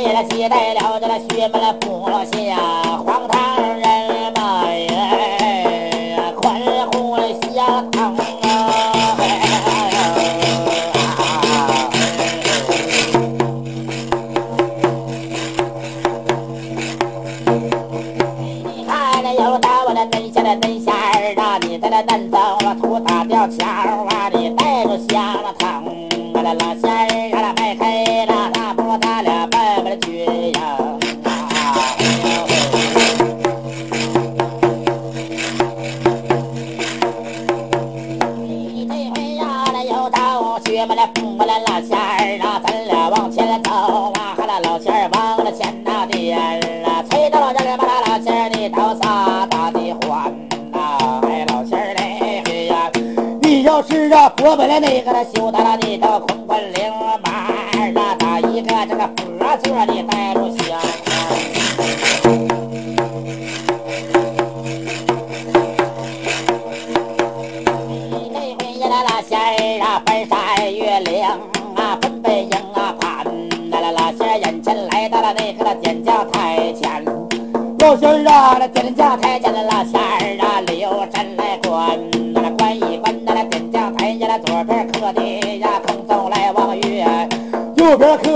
也来接待了这个薛蛮的部下我本来那个羞答答的到坤昆灵码儿那咋一个这个佛座儿你带不行仙儿啊翻山越岭啊啊仙儿眼前来到了那个那点家台前老心儿啊那点家台前的拉仙儿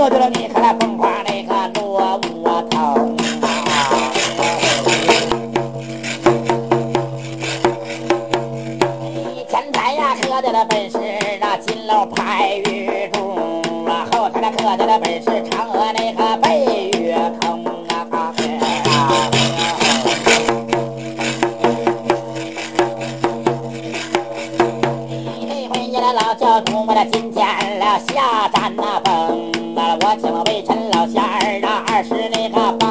得你看那疯狂那个罗武通啊！前台呀，喝得了本是那金楼拍玉柱啊，后台那喝得了本是嫦娥那个背月空啊！啊那回你那老教主，我那今天了下战那崩。我请了魏晨老仙儿啊二十那个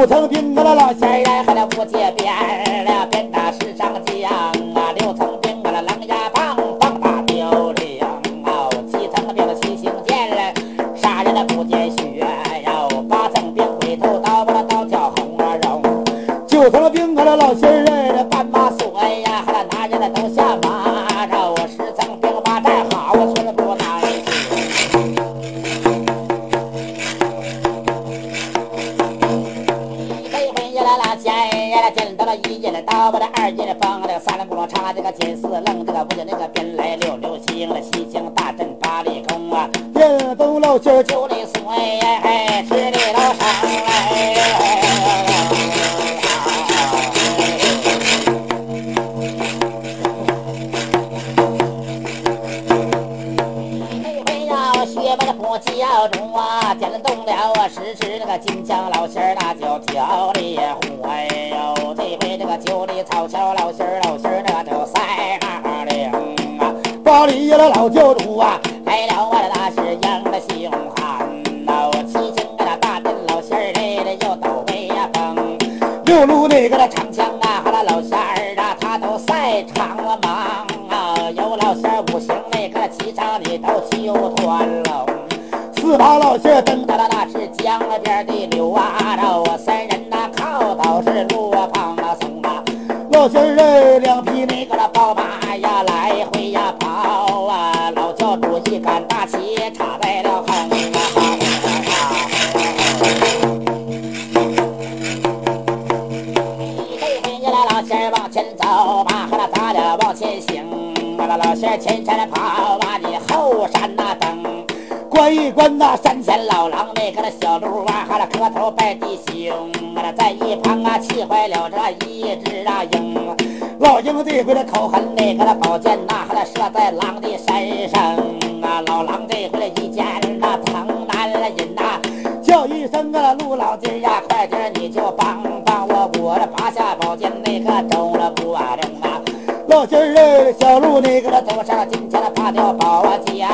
五层冰我的老仙人还在不接边了鞭打世上浆啊六层冰我的狼牙棒棒打雕翎啊七层冰的七星剑杀人不见血八层冰回头刀把刀叫红魔戎九层冰我的老仙人插这个金丝愣，这个不叫那个边来溜溜星了，西江大阵八里空啊，人东楼九九里松哎哎哎，十里楼上来。叫中啊，点动了啊，十指那个金枪老仙儿那叫调里火哎。一为这个九里草桥老些儿老些儿，那个都赛马的啊。八里呀老教主啊，来了我的大师爷那姓韩呐。七街那大店老些儿累了又倒霉呀风。六路那个长枪啊和那老仙儿啊，他都赛长了忙啊。有老些儿五行那个七叉，你都揪团了。四宝老些儿噔哒哒哒。老仙儿哎两匹那个那宝马呀来回呀跑啊，老教主一杆大旗插在了横啊。这回呀，老仙儿往前走吧，和那咱俩往前行。啊，那老仙儿前山跑啊，你后山那等。观一观那山前老狼那个那小鹿磕头拜弟兄，啊那在一旁啊气坏了这一只啊鹰。老鹰这回的口狠，那个那宝剑呐，还那射在狼的身上啊。老狼这回的一见那疼难了忍呐，叫一声啊陆老弟儿呀，快点你就帮帮我，我这拔下宝剑那个中了不啊中啊。老金儿哎，小鹿那个走上今天的拔掉宝剑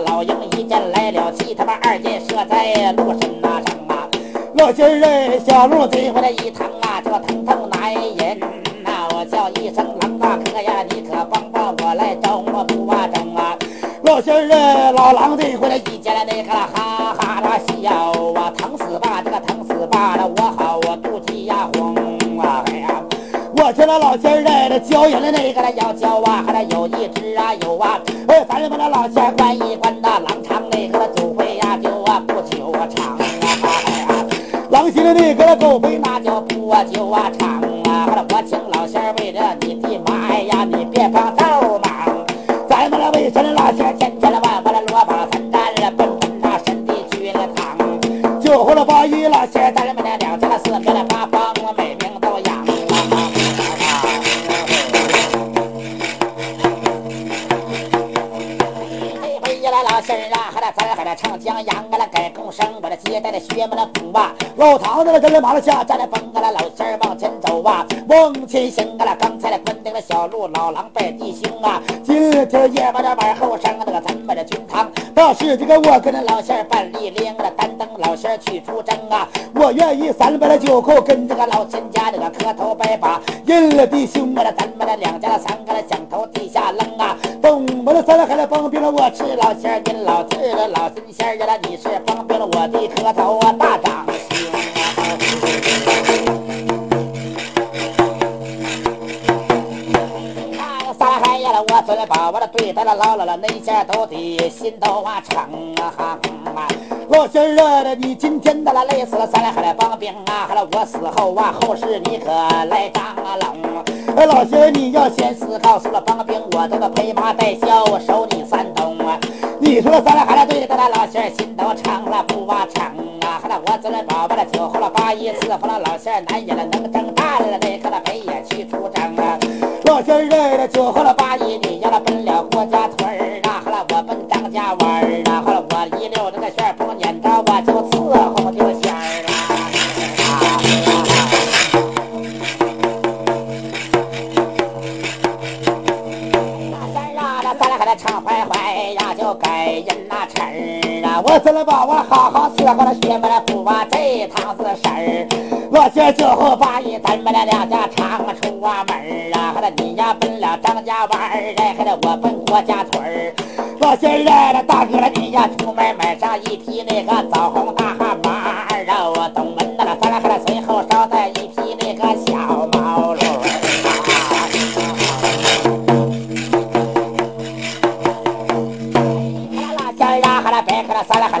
老鹰一箭来了，气他妈二箭射在鹿身那上啊。老金儿哎，小鹿这回来一疼啊，这疼痛难忍呐，我叫一声狼大哥呀，你可帮帮我来找我不啊中啊。老仙儿哎，老狼这回来一见了那个哈哈的笑啊，疼死吧，这个疼死吧了，我好。我听那老仙儿来了，教人的那个要教啊，还得有一只啊有啊，哎，咱们那老仙儿关一关那狼场那个酒会呀就啊不久长啊，哎呀，狼心的那个狗会那就不啊久啊长啊，还得我请老仙儿为了你的妈呀，你别帮倒忙，咱们那为什么老仙儿千唱江洋啊，那改共生，我这接待的学们的补啊，老唐子了跟着马路下站着蹦啊，那老仙儿往前啊，往前行啊，刚才的关定了小路，老狼拜弟兄啊，今天夜晚的晚后生那个咱们的军堂，倒是这个我跟着老仙儿办理领了，单等老仙儿去出征啊，我愿意三百的酒后跟这个老仙家这个磕头拜把，认了弟兄啊，咱们的两家的三个的响头地下扔啊，东我的三个还得帮兵了，我是老仙儿，您老弟的老神仙儿呀，你是帮兵了我的磕头啊，大长我尊宝，我的对待了老老了，那下都得心都啊诚啊哈啊！老仙儿啊，你今天的了累死了，三海来帮兵啊，还了我死后啊，后事你可来张啊冷。哎，老仙儿你要先死，告诉了帮兵，我这个陪马带孝，我守你山东啊！你说咱俩还来对待了老仙儿，心都诚了不啊诚啊！还了我尊宝，我的酒喝了八一伺候了老仙儿，男人了能征战了，那个了北也去出征啊！老仙儿哎，这酒喝了八一，你那词儿啊！我怎么把我好好伺候了学不来补啊这趟子事儿？我今儿酒后八一，咱们俩两家常出啊门儿啊，还得你呀奔了张家湾儿，哎，还得我奔郭家屯儿。老仙儿啊，那大哥你呀出门买上一匹那个枣红大汗马儿啊，我东门的了，咱俩还得随后捎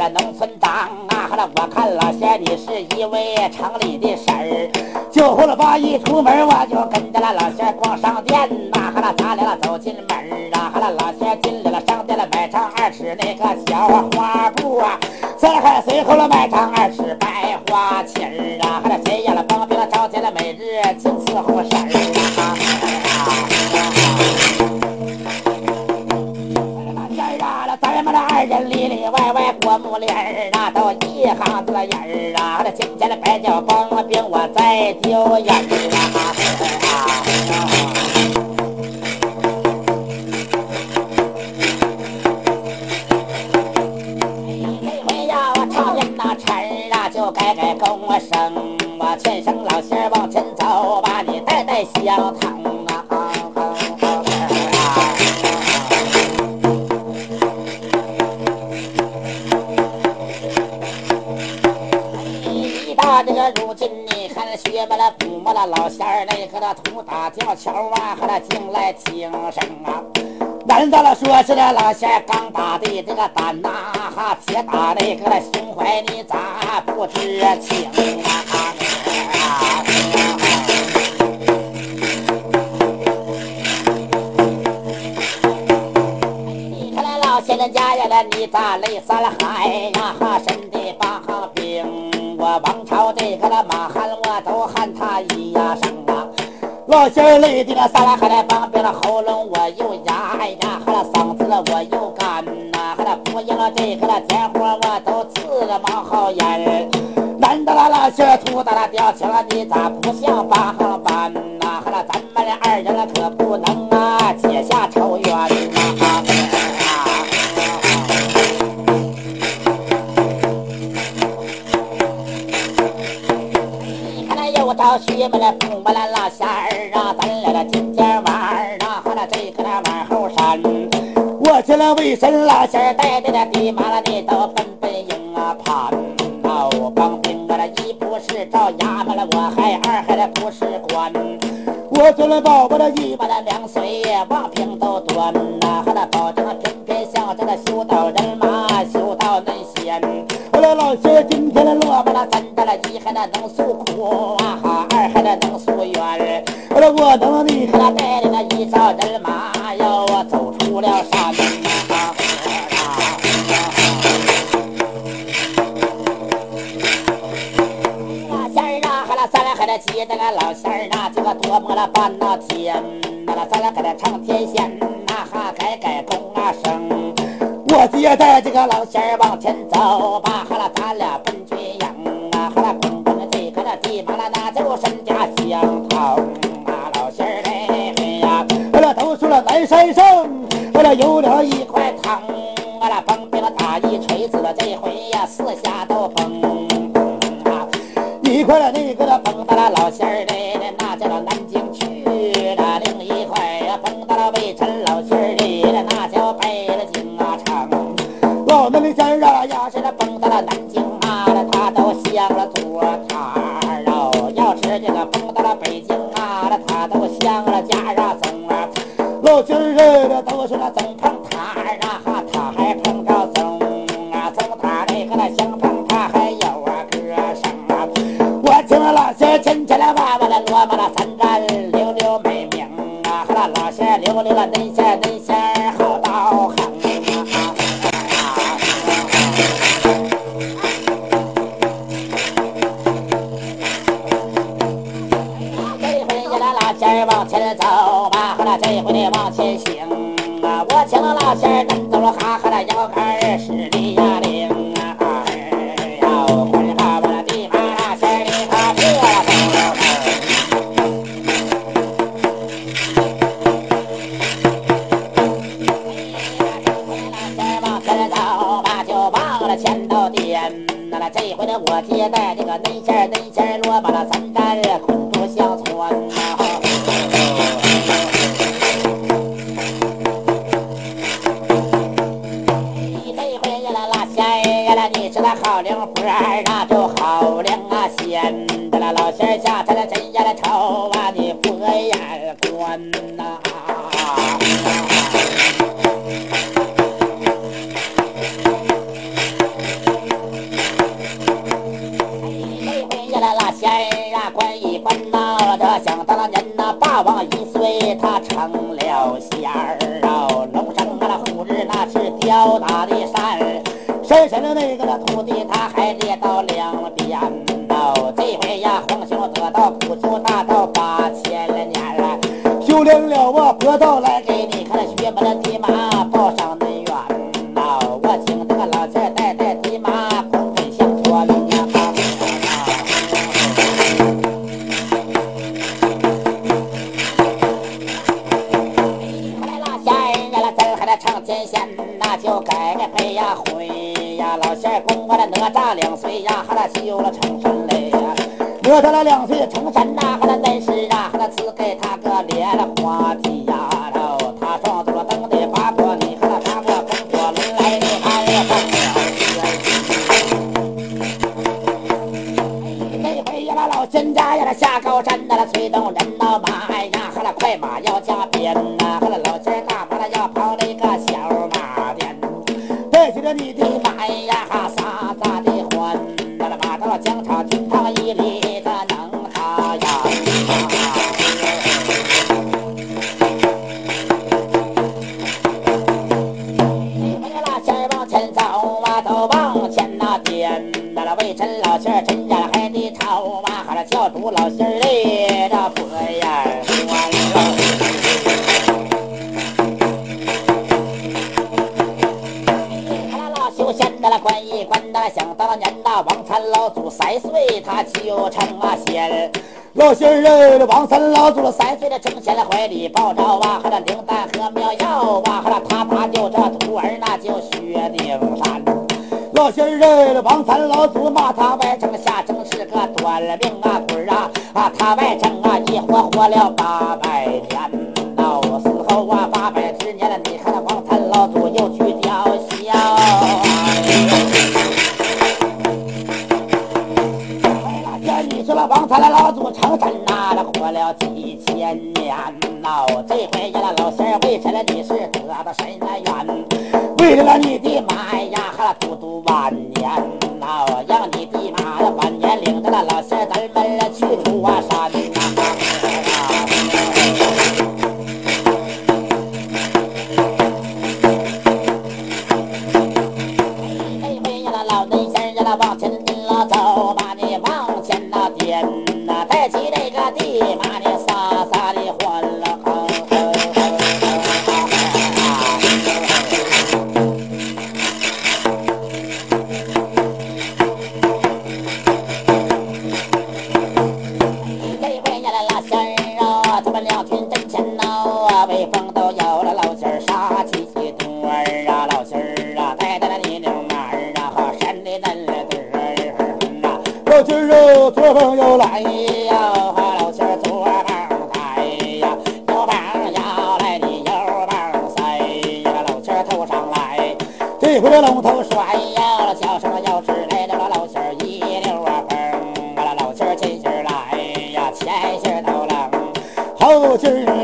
农村长啊，哈了我看老仙你是一位城里的婶儿，酒后了八一出门我就跟着了老仙逛商店呐，哈啦咱俩走进门啊，哈啦老仙进来了商店了买上二尺那个小花布啊，三还随后了买上二尺白花旗儿啊，哈啦谁呀了帮兵了招见了每日净伺候婶儿。我们的二人里里外外过目连儿啊都一哈子人儿啊我今天的白脚崩了冰我再丢人儿啊。这回呀我讨厌那词儿啊就改改跟我生我劝身老乡往前走把你带带乡疼你看学么了不么了老仙儿，那个那土打吊桥啊，和那进来听声啊。难道了说是那老仙儿刚打的这个胆呐、哈，铁打那个胸怀，你咋不知情啊？你看那老仙人家呀，那你咋泪三海呀？哈，身的八行病，我王朝这个那马汉，我都喊他一呀声啊。老仙儿累的那三来还来帮病了喉咙我又哑呀，还了嗓子了我又干呐，还了不应了这个那天火我都刺了冒好烟。难道那老仙儿吐到了吊桥了，你咋不像八行班呐？还了咱们俩二人可不能啊又找徐们了，不们了老仙儿啊，咱俩的今天晚儿啊，和那这个那往后山，我这了为神老仙儿带的那地马了，你都奔奔营啊盘我帮兵啊，那一不是照衙门了，我还二还的不是官。我做了宝宝的一把的两岁望平都端呐，和那保证偏偏向着那修道人马修道那仙。我那老仙今天的落巴了，三的了一还那能诉苦半那天，那了咱俩还得唱天仙呐，哈改改功啊声。我接待这个老仙儿往前走吧，哈了咱俩奔军营啊，哈了滚滚的这个那地马了，那就身家相疼啊，老仙儿嘞嘿呀，哈了都说了南山上，哈了有了一块糖，啊了崩冰了打一锤子了，这回呀四下都崩啊。一块了那个的蹦到了老仙儿嘞，那总碰他二啊，他还碰到总啊，总他嘞和他相碰，他还有啊歌声啊。我听了老些千千万万的锣嘛了，三战六六美名啊，和那老些溜溜了那些那。修大道八千年了，修炼了我佛道来给你看学门的地马哪吒了两岁成神呐，哈啦但是啊，哈啦只给他老祖了三岁的成贤的，怀里抱着娃，和那灵丹和妙药啊，和那他他叫这徒儿那就薛丁山。老仙人，王三老祖骂他外甥下生是个短命啊鬼啊啊，他外甥啊一活活了八说了王三了老祖成神呐，他活了几千年呐，这回呀那老仙儿为什么你是得到神缘？为了你的妈呀，哈嘟嘟晚年呐，让你的妈晚年领着那老仙儿咱们去出啊山左膀右来呀，哈，老仙儿左膀抬呀，右膀摇来你右膀塞呀，老仙儿头上来，这回这龙头甩呀，叫声要是来了，老仙儿一溜啊风，啊，老仙儿前心来呀，前心儿都冷，后心儿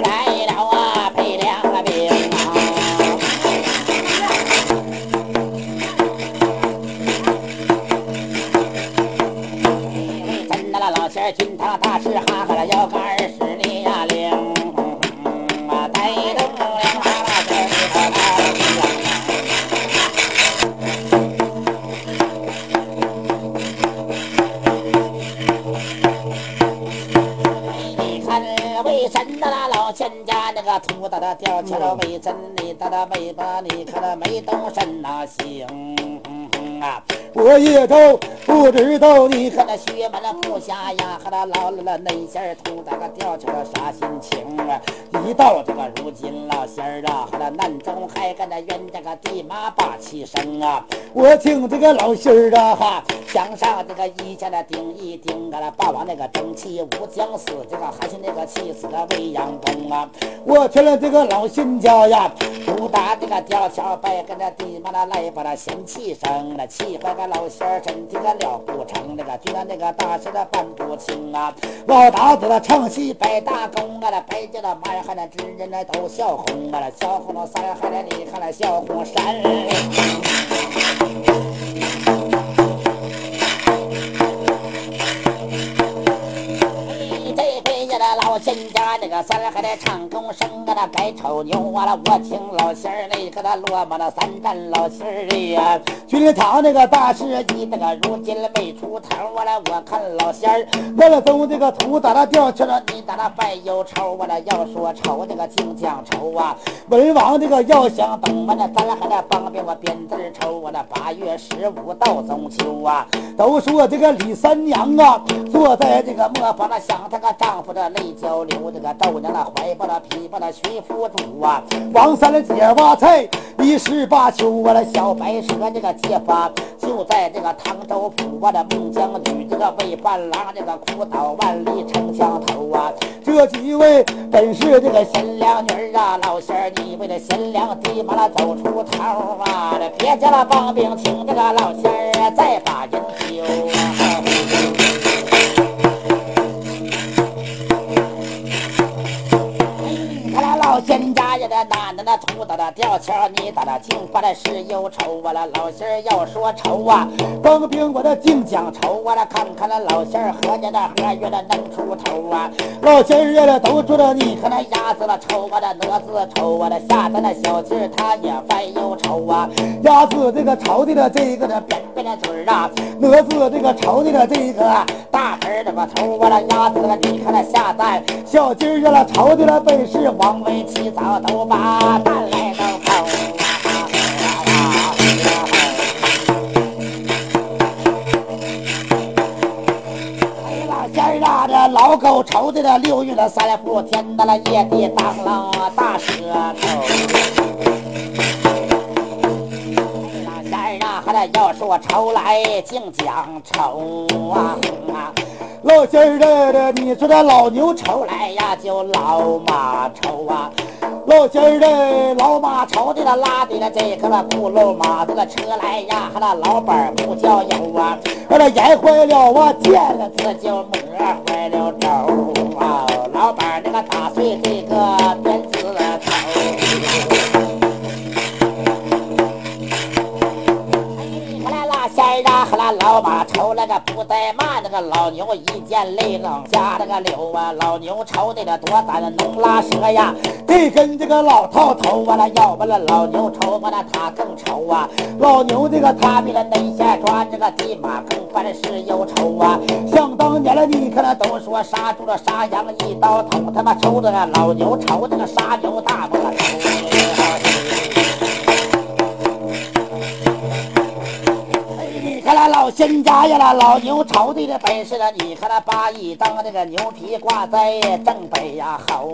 那个秃大的吊起了尾针你的那尾巴你看那没动身哪行啊？我也都不知道你看那薛门的部下呀，和那老了那仙儿秃大个吊桥儿啥心情啊？一到这个如今老仙儿啊，和那南中还跟那冤家个地妈把气生啊！我听这个老仙儿啊哈，想上这个一家的顶一顶啊，霸王那个正气武将死，这个还是那个气死的未央宫啊！我去了这个老仙家呀，不打这个吊桥拜跟那地妈那来把那仙气生，了气坏个老仙儿身体个了不成，那个居然那个大事的办不清啊！老大子的唱戏摆大功啊，那白家的马儿还那知人那都笑红啊，那笑红了三儿还那你看那笑红山。这回呀，老仙家那个三儿还得唱功声啊，那该瞅牛啊，我听老仙儿那个他落马那三站老仙儿呀，军堂那个大事你那个如今没出头啊，那我看老仙儿。那个从这个土打那掉去了，你打那败忧愁啊，那要说愁那个净讲愁啊，文王这个要想等啊，那咱俩还得帮帮我编字儿愁啊，那八月十五到中秋啊，都说这个李三娘啊，坐在这个磨坊那想她个丈夫的泪交流的，这个都后娘那怀抱了琵琶的徐福珠啊，王三的接娃菜一十八秋，我的小白蛇这个结发就在这个唐州府，我的孟姜女这个魏伴郎这个苦倒万里城墙头啊，这几位本是这个贤良女儿啊，老仙儿你为了贤良爹妈了走出头啊，别叫了帮兵请这个老仙儿再把人救啊。看来老仙家呀，那男的那土到的吊桥，你到了金发的是忧愁啊！那老仙儿要说愁啊，帮兵我的净讲愁啊！那看看那老仙儿和家那和月的能出头啊！老仙儿呀，那都知道你看那鸭子了愁啊，那蛾子愁啊，那下的那小鸡儿它也犯忧愁啊！鸭子这个愁的了这个的扁扁的嘴啊，蛾子这个愁的了这个大盆儿这个头啊！鸭子那个你看那下蛋，小鸡儿呀那愁的了本是王维起早都把蛋来都抠啊！哎，老仙儿啊，这老狗愁的那六月的三伏天的那夜地当啷大舌头。仙儿啊，还得要说愁来净讲愁啊！啊老仙儿的的，你说这老牛愁来呀，就老马愁啊。老仙儿的老马愁的那拉的那这个那轱辘马这个车来呀，还那老板不叫油啊，把那眼坏了我，见了字就磨坏了轴啊。老板那个打碎这个老马愁那个不怠慢，那个老牛一见泪冷下那个流啊，老牛愁的那多咱能拉蛇呀，这跟这个老套头啊，那要不了老牛愁啊，那他更愁啊，老牛这个他比那内线抓这个地马更犯是忧愁啊，想当年了，你看那都说杀猪了杀羊一刀捅，他妈抽的那老牛愁这个杀牛大不了头。看那老仙家呀，那老牛朝的本事了，你看那八一当这个牛皮挂在正北呀，好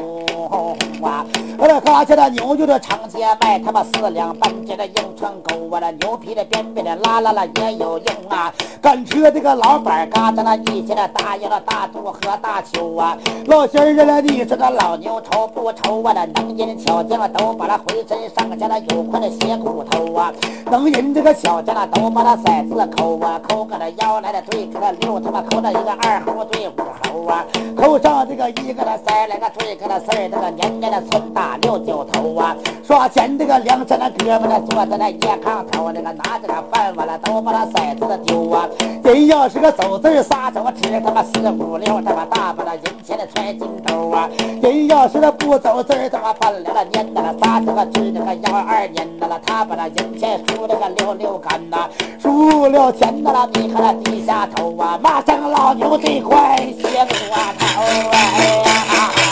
啊！我这嘎下的牛就这长街卖，他妈四两半截的硬串狗啊，那牛皮的边边的拉拉拉也有用啊！赶车这个老板嘎达那一天的大爷了大肚和大秋啊！老仙儿了，你说这老牛愁不愁啊？那能人巧匠啊都把他浑身上下那有块的血骨头啊！能人这个小匠啊，都把他骰子抠啊，抠个那腰来了对个那六，他妈抠了一个二猴对五猴啊，抠上这个一个那三来个对个那四，这个年年的村打六九头啊，刷钱这个梁山那哥们儿坐在那夜炕头，那个拿着个饭碗了，都把那骰子丢啊。人要是个走字儿仨手指，他妈四五六，他妈大把那银钱的揣金兜啊。人要是那不走字儿，他妈半两了年的了，仨这个指这个幺二年的了，他把那银钱数这个六六干呐，数了闲的了，你和他低下头啊，骂声老牛这块血骨啊头哎呀！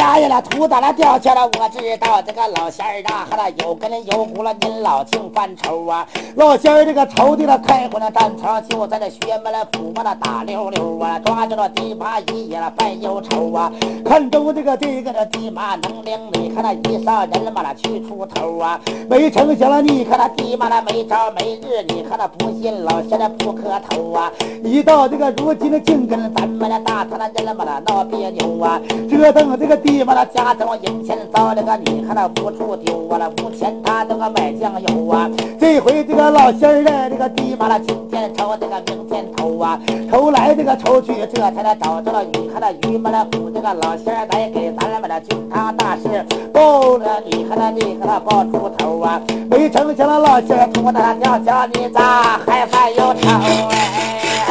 家呀，那土打那吊桥了，我知道这个老仙儿啊，和那有根有骨了，您老净犯愁啊。老仙儿这个愁的，开过那战场，就在那学门了府嘛那打溜溜啊，抓着了地马一夜了犯忧愁啊。看中这个这个的地马能领，你看那一上人嘛那去出头啊。没成想了，你看那地马那没招没日，你看那不信老仙儿不磕头啊。一到这个如今的净跟咱们的大唐的人嘛那闹别扭啊。折腾这个地方的家等银钱遭这个，你看那无处丢啊，那无钱他那个买酱油啊。这回这个老仙儿这个地嘛，那今天抽这个明天偷啊，抽来这个抽去，这才来找着了你看那榆木那府这个老仙儿来给咱们的军堂大事报了，你看那你看那报出头啊。没成想那老仙儿吐那吊桥，你咋还犯忧愁哎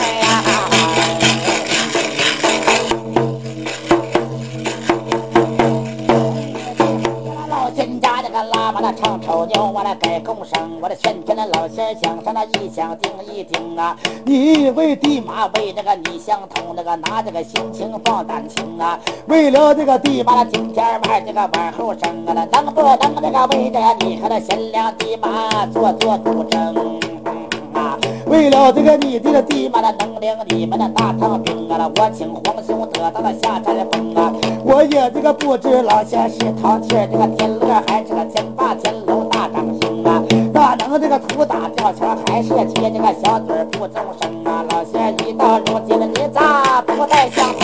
唱丑牛，我来改共生，我的劝天的老仙儿想上那一想定一定啊！你为地马为这个你相同，那个拿这个心情放胆情啊！为了这个地马，今天玩这个往后生啊，能不能这个为着你和那贤良地马做做主争？啊为了这个你的地嘛，那能领你们的大唐兵啊，我请皇兄得到了下山峰啊，我也这个不知老先是淘气这个天乐还是个天霸天龙大长兄啊，哪能这个土打吊桥还是接这个小嘴不周生啊？老仙一到如今了你咋不再想啊？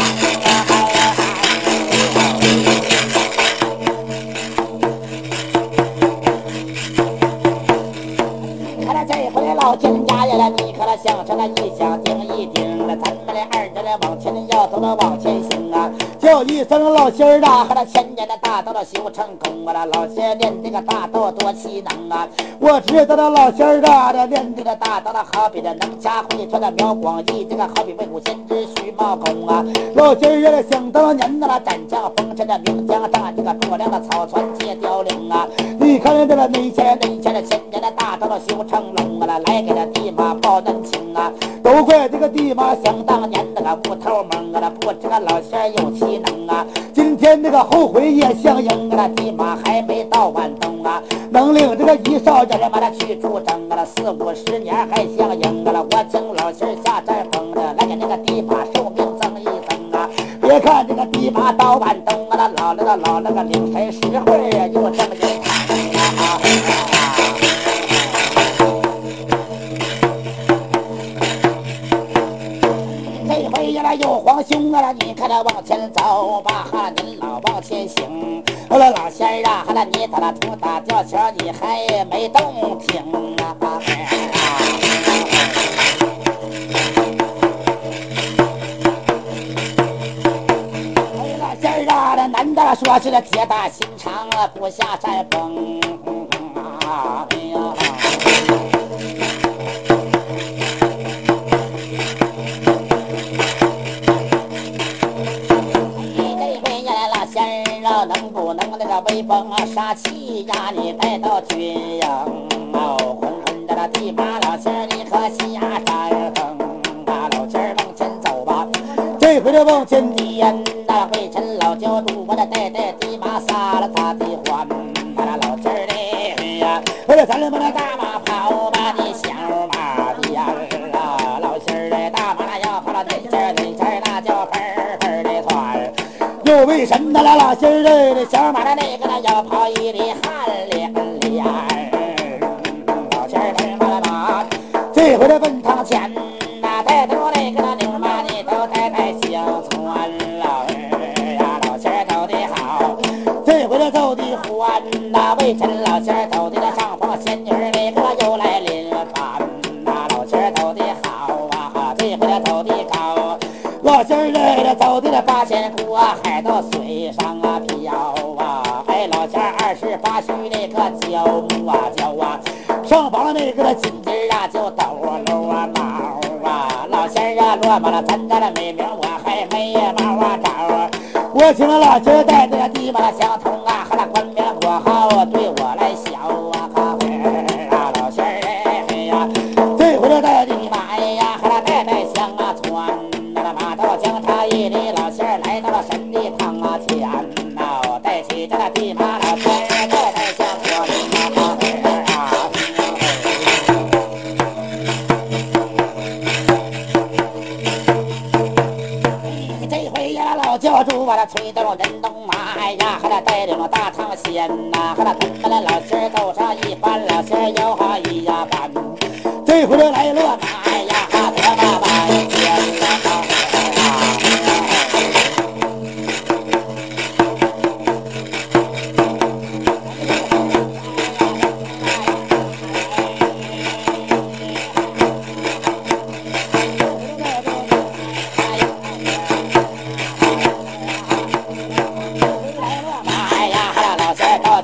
看这回老天家呀，你可那想成了一想定一定了，咱们的二人来往前要走了往前行啊！叫一声老仙儿啊，和那千年的大道的修成功啊！老仙练这个大道多奇能啊！我知道那老仙儿啊，这练这个大道的好比这能掐会穿的苗广义，这个好比魏武先知徐茂公啊！老仙儿啊，想当年那斩将封神的名将战，这个诸葛亮的草船借雕翎啊！你看这个没钱没钱的千年的大道的修成龙啊，来给这地马报恩情啊！都怪这个地马想当年那个木头蒙啊，不知个老仙儿有能啊！今天这个后悔也相应啊，那地马还没到晚冬啊，能领这个一少人把他去出征啊，四五十年还相应啊！我请老仙下山峰的，来给那个地马寿命增一增啊！别看这个地马到晚冬啊，老了个老了个领神实惠又这么看他往前走吧，哈，您老往前行。后来老仙儿啊，哈，你打那土打吊桥，你还没动停啊？哎，老仙儿啊，这男的说是这铁打心肠啊，不下山峰啊，个威风啊杀气呀？你带到军营哦，红红的那地马老仙儿，你可下山峰啊！老仙儿往前走吧，这回这往前颠，那魏晨老教主我这带带地马撒了他的欢，那老仙儿的呀，我这咱们那大马为什么了？老仙儿的小马的那个呢，要跑一里汗连连。老仙儿的马，这回的奔堂前的那八仙姑啊，海到水上啊飘啊，哎，老仙儿二十八须那个娇啊娇啊，上房那个金鸡啊就抖啊搂啊毛啊，老仙儿啊落满了，咱家的美名我还没毛啊找啊，我请老仙儿带着地嘛相同啊，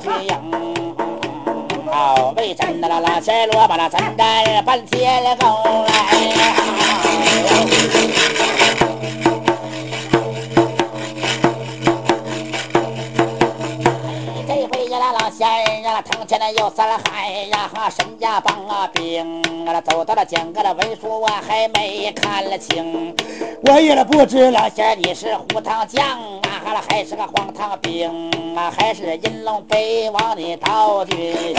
仙儿到军营，哦，为真的了，老仙罗把那咱干半天了够来。这回呀，老仙儿啊，腾前了有三海呀，哈，神家帮啊兵啊，走到了整个的文书我还没看了清，我也不知老仙儿你是胡唐将啊，哈，还是个黄唐兵啊，还是银龙北王的道军。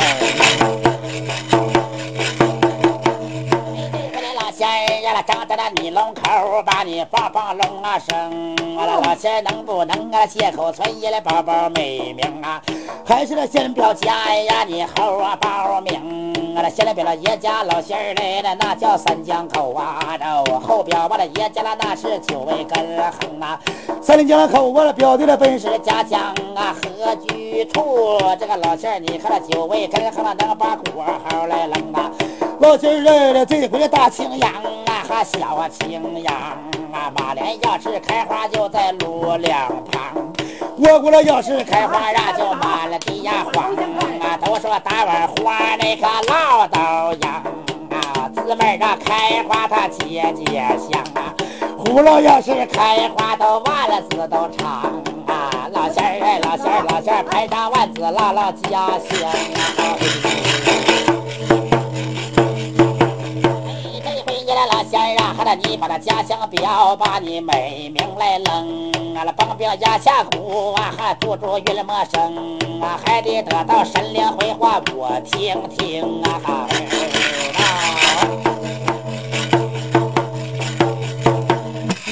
这回仙儿呀，长在那你龙口，把你棒棒龙啊生。啊，老仙儿能不能啊借口存一来报报美名啊？还是那先表家呀，你后啊报名。啊，先来表了爷家老仙儿来了，那叫三江口啊。这后表完了爷家了，那是九位根横啊。三江口我了表弟的本是家乡啊，何居处？这个老仙儿，你看那九位根横了，能把国号来扔啊。老仙儿来了，这回大青阳啊，还小青阳啊。马连要是开花，就在路两旁。我过了要是开花呀，就满了地呀黄啊。都说大碗花那个老倒秧啊，姊妹这开花它结结香啊。葫芦要是开花都完了字都长啊。老仙儿哎，老仙儿老仙儿，排上万字唠唠家乡啊。啊，你把那家乡表，把你美名来扔。啊，那帮兵压下鼓啊，还堵住云陌生啊，还得得到神灵回话我听听啊。